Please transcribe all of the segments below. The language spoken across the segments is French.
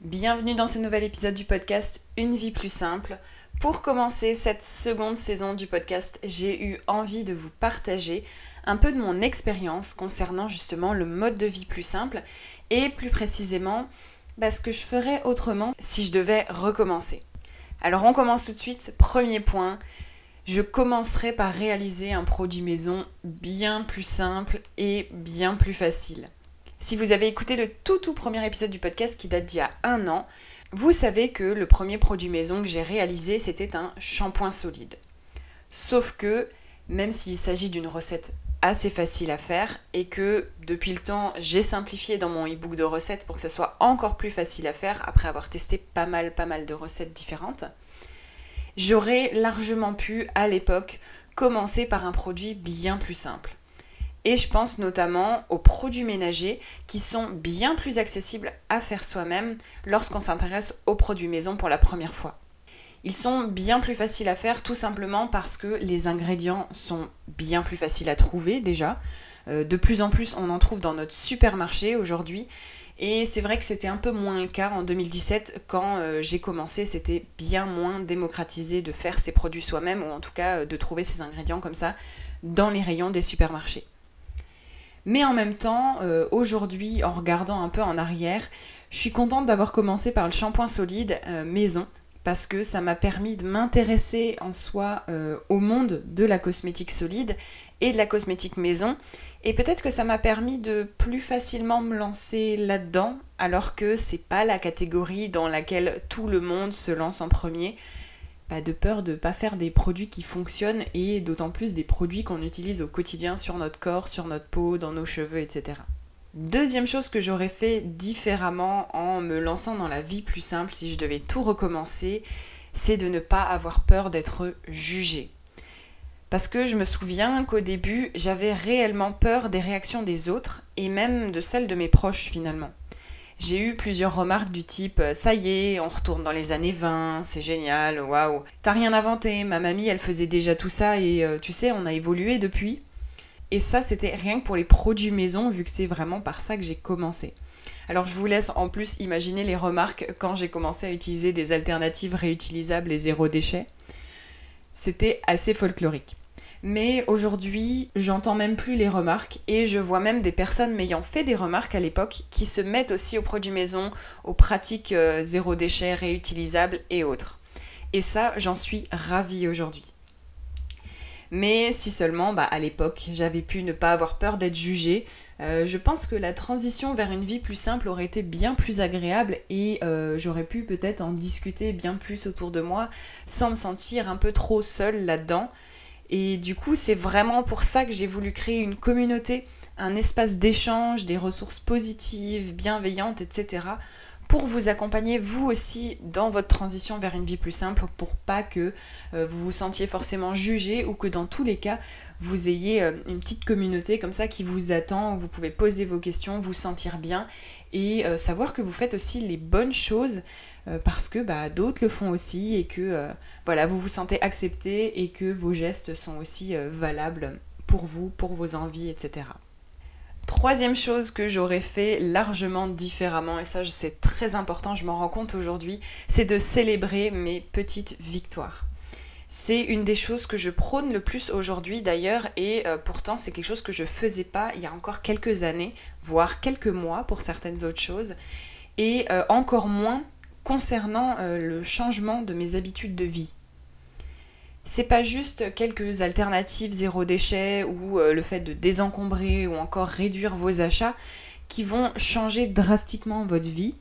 Bienvenue dans ce nouvel épisode du podcast Une vie plus simple. Pour commencer cette seconde saison du podcast, j'ai eu envie de vous partager un peu de mon expérience concernant justement le mode de vie plus simple et plus précisément bah, ce que je ferais autrement si je devais recommencer. Alors on commence tout de suite. Premier point, je commencerai par réaliser un produit maison bien plus simple et bien plus facile. Si vous avez écouté le tout tout premier épisode du podcast qui date d'il y a un an, vous savez que le premier produit maison que j'ai réalisé, c'était un shampoing solide. Sauf que, même s'il s'agit d'une recette assez facile à faire et que depuis le temps j'ai simplifié dans mon e-book de recettes pour que ça soit encore plus facile à faire après avoir testé pas mal pas mal de recettes différentes, j'aurais largement pu à l'époque commencer par un produit bien plus simple. Et je pense notamment aux produits ménagers qui sont bien plus accessibles à faire soi-même lorsqu'on s'intéresse aux produits maison pour la première fois. Ils sont bien plus faciles à faire tout simplement parce que les ingrédients sont bien plus faciles à trouver déjà. Euh, de plus en plus on en trouve dans notre supermarché aujourd'hui. Et c'est vrai que c'était un peu moins le cas en 2017 quand euh, j'ai commencé, c'était bien moins démocratisé de faire ses produits soi-même ou en tout cas euh, de trouver ces ingrédients comme ça dans les rayons des supermarchés. Mais en même temps, euh, aujourd'hui, en regardant un peu en arrière, je suis contente d'avoir commencé par le shampoing solide euh, maison parce que ça m'a permis de m'intéresser en soi euh, au monde de la cosmétique solide et de la cosmétique maison. Et peut-être que ça m'a permis de plus facilement me lancer là-dedans, alors que c'est pas la catégorie dans laquelle tout le monde se lance en premier de peur de ne pas faire des produits qui fonctionnent et d'autant plus des produits qu'on utilise au quotidien sur notre corps, sur notre peau, dans nos cheveux, etc. Deuxième chose que j'aurais fait différemment en me lançant dans la vie plus simple si je devais tout recommencer, c'est de ne pas avoir peur d'être jugée. Parce que je me souviens qu'au début, j'avais réellement peur des réactions des autres et même de celles de mes proches finalement. J'ai eu plusieurs remarques du type euh, Ça y est, on retourne dans les années 20, c'est génial, waouh. T'as rien inventé, ma mamie elle faisait déjà tout ça et euh, tu sais, on a évolué depuis. Et ça, c'était rien que pour les produits maison, vu que c'est vraiment par ça que j'ai commencé. Alors je vous laisse en plus imaginer les remarques quand j'ai commencé à utiliser des alternatives réutilisables et zéro déchet. C'était assez folklorique. Mais aujourd'hui, j'entends même plus les remarques et je vois même des personnes m'ayant fait des remarques à l'époque qui se mettent aussi aux produits maison, aux pratiques euh, zéro déchet, réutilisables et autres. Et ça, j'en suis ravie aujourd'hui. Mais si seulement, bah, à l'époque, j'avais pu ne pas avoir peur d'être jugée, euh, je pense que la transition vers une vie plus simple aurait été bien plus agréable et euh, j'aurais pu peut-être en discuter bien plus autour de moi sans me sentir un peu trop seule là-dedans. Et du coup, c'est vraiment pour ça que j'ai voulu créer une communauté, un espace d'échange, des ressources positives, bienveillantes, etc. pour vous accompagner vous aussi dans votre transition vers une vie plus simple, pour pas que euh, vous vous sentiez forcément jugé ou que dans tous les cas, vous ayez euh, une petite communauté comme ça qui vous attend, où vous pouvez poser vos questions, vous sentir bien et euh, savoir que vous faites aussi les bonnes choses euh, parce que bah, d'autres le font aussi et que euh, voilà, vous vous sentez accepté et que vos gestes sont aussi valables pour vous, pour vos envies, etc. Troisième chose que j'aurais fait largement différemment, et ça c'est très important, je m'en rends compte aujourd'hui, c'est de célébrer mes petites victoires. C'est une des choses que je prône le plus aujourd'hui d'ailleurs et euh, pourtant c'est quelque chose que je faisais pas il y a encore quelques années, voire quelques mois pour certaines autres choses et euh, encore moins concernant euh, le changement de mes habitudes de vie. C'est pas juste quelques alternatives zéro déchet ou le fait de désencombrer ou encore réduire vos achats qui vont changer drastiquement votre vie.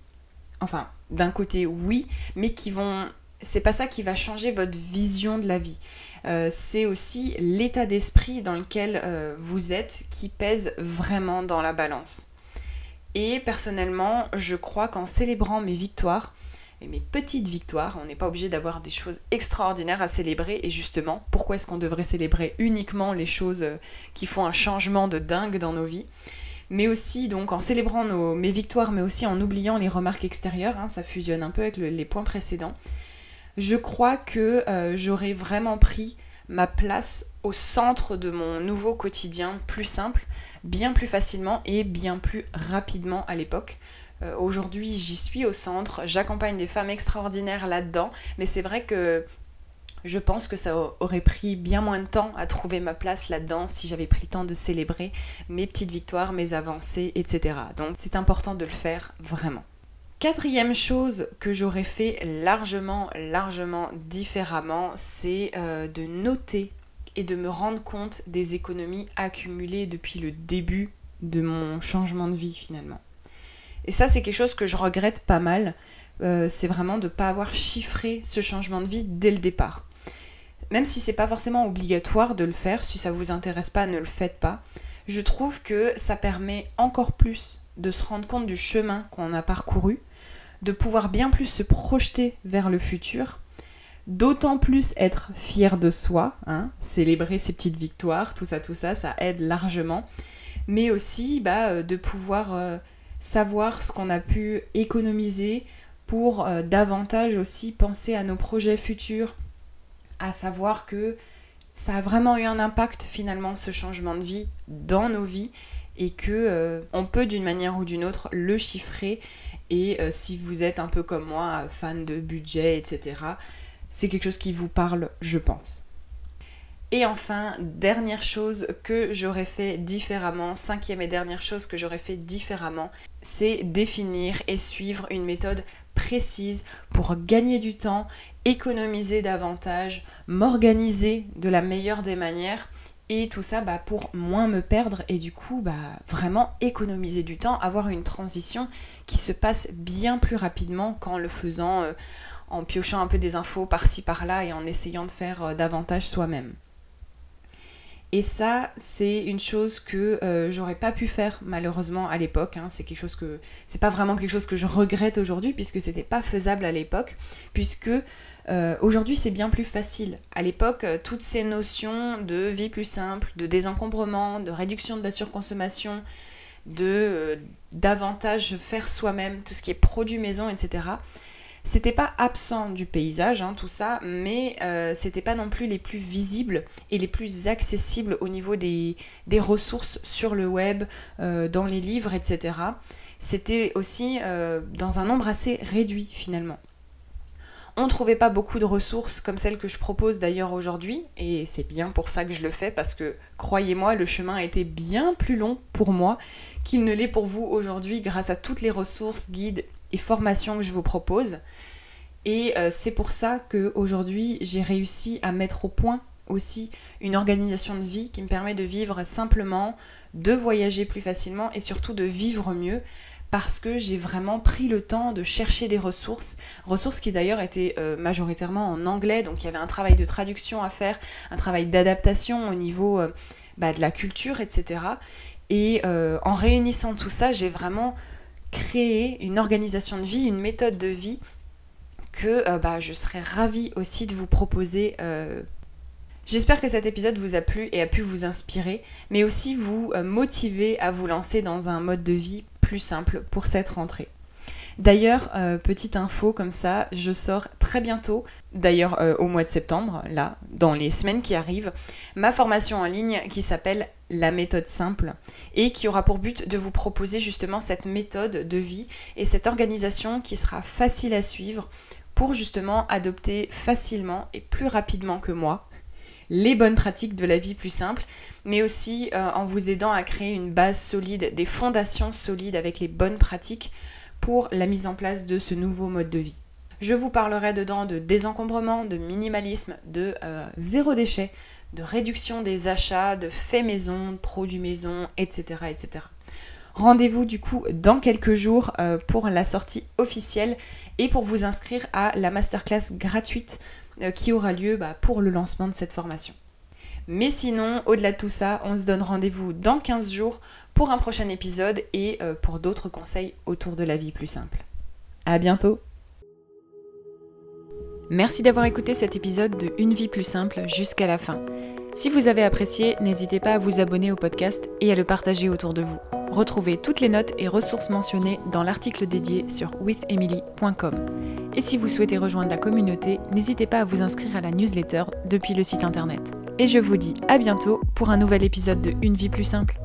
enfin, d'un côté, oui, mais qui vont. C'est pas ça qui va changer votre vision de la vie. Euh, c'est aussi l'état d'esprit dans lequel euh, vous êtes qui pèse vraiment dans la balance. Et personnellement, je crois qu'en célébrant mes victoires, et mes petites victoires, on n'est pas obligé d'avoir des choses extraordinaires à célébrer. Et justement, pourquoi est-ce qu'on devrait célébrer uniquement les choses euh, qui font un changement de dingue dans nos vies? Mais aussi donc en célébrant nos, mes victoires, mais aussi en oubliant les remarques extérieures, hein, ça fusionne un peu avec les points précédents, je crois que euh, j'aurais vraiment pris ma place au centre de mon nouveau quotidien plus simple, bien plus facilement et bien plus rapidement à l'époque. Euh, aujourd'hui, j'y suis au centre, j'accompagne des femmes extraordinaires là-dedans, mais c'est vrai que je pense que ça aurait pris bien moins de temps à trouver ma place là-dedans si j'avais pris le temps de célébrer mes petites victoires, mes avancées, etc. Donc c'est important de le faire vraiment. Quatrième chose que j'aurais fait largement, largement différemment, c'est euh, de noter et de me rendre compte des économies accumulées depuis le début de mon changement de vie finalement. Et ça, c'est quelque chose que je regrette pas mal. Euh, c'est vraiment de ne pas avoir chiffré ce changement de vie dès le départ même si c'est pas forcément obligatoire de le faire, si ça vous intéresse pas, ne le faites pas. Je trouve que ça permet encore plus de se rendre compte du chemin qu'on a parcouru, de pouvoir bien plus se projeter vers le futur, d'autant plus être fier de soi, hein, célébrer ses petites victoires, tout ça, tout ça, ça aide largement, mais aussi bah, euh, de pouvoir euh, savoir ce qu'on a pu économiser pour euh, davantage aussi penser à nos projets futurs, à savoir que ça a vraiment eu un impact finalement ce changement de vie dans nos vies et que on peut d'une manière ou d'une autre le chiffrer et euh, si vous êtes un peu comme moi fan de budget etc c'est quelque chose qui vous parle je pense. Et enfin, dernière chose que j'aurais fait différemment, cinquième et dernière chose que j'aurais fait différemment, c'est définir et suivre une méthode précise pour gagner du temps, économiser davantage, m'organiser de la meilleure des manières et tout ça bah, pour moins me perdre et du coup bah, vraiment économiser du temps, avoir une transition qui se passe bien plus rapidement qu'en le faisant euh, en piochant un peu des infos par-ci par-là et en essayant de faire euh, davantage soi-même. Et ça, c'est une chose que euh, j'aurais pas pu faire malheureusement à l'époque. Hein. C'est quelque chose que c'est pas vraiment quelque chose que je regrette aujourd'hui puisque c'était pas faisable à l'époque. Puisque euh, aujourd'hui c'est bien plus facile. À l'époque, euh, toutes ces notions de vie plus simple, de désencombrement, de réduction de la surconsommation, de davantage faire soi-même tout ce qui est produit maison, etc c'était pas absent du paysage, hein, tout ça, mais euh, c'était pas non plus les plus visibles et les plus accessibles au niveau des, ressources sur le web, euh, dans les livres, etc. C'était aussi euh, dans un nombre assez réduit finalement. On ne trouvait pas beaucoup de ressources comme celles que je propose d'ailleurs aujourd'hui, et c'est bien pour ça que je le fais, parce que croyez-moi, le chemin a été bien plus long pour moi qu'il ne l'est pour vous aujourd'hui grâce à toutes les ressources, guides et formations que je vous propose. Et euh, c'est pour ça qu'aujourd'hui, j'ai réussi à mettre au point aussi une organisation de vie qui me permet de vivre simplement, de voyager plus facilement et surtout de vivre mieux parce que j'ai vraiment pris le temps de chercher des ressources, ressources qui d'ailleurs étaient euh, majoritairement en anglais, donc il y avait un travail de traduction à faire, un travail d'adaptation au niveau euh, bah, de la culture, etc. Et en réunissant tout ça, j'ai vraiment créer une organisation de vie, une méthode de vie que euh, bah, je serais ravie aussi de vous proposer. Euh. J'espère que cet épisode vous a plu et a pu vous inspirer, mais aussi vous euh, motiver à vous lancer dans un mode de vie plus simple pour cette rentrée. D'ailleurs, petite info comme ça, je sors très bientôt, d'ailleurs au mois de septembre, là, dans les semaines qui arrivent, ma formation en ligne qui s'appelle la méthode simple et qui aura pour but de vous proposer justement cette méthode de vie et cette organisation qui sera facile à suivre pour justement adopter facilement et plus rapidement que moi les bonnes pratiques de la vie plus simple, mais aussi euh, en vous aidant à créer une base solide, des fondations solides avec les bonnes pratiques pour la mise en place de ce nouveau mode de vie. Je vous parlerai dedans de désencombrement, de minimalisme, de euh, zéro déchet, de réduction des achats, de faits maison, de produits maison, etc.. Rendez-vous du coup dans quelques jours euh, pour la sortie officielle et pour vous inscrire à la masterclass gratuite euh, qui aura lieu bah, pour le lancement de cette formation. Mais sinon, au-delà de tout ça, on se donne rendez-vous dans 15 jours pour un prochain épisode et euh, pour d'autres conseils autour de la vie plus simple. À bientôt Merci d'avoir écouté cet épisode de Une vie plus simple jusqu'à la fin. Si vous avez apprécié, n'hésitez pas à vous abonner au podcast et à le partager autour de vous. Retrouvez toutes les notes et ressources mentionnées dans l'article dédié sur withemily.com. Et si vous souhaitez rejoindre la communauté, n'hésitez pas à vous inscrire à la newsletter depuis le site internet. Et je vous dis à bientôt pour un nouvel épisode de Une vie plus simple.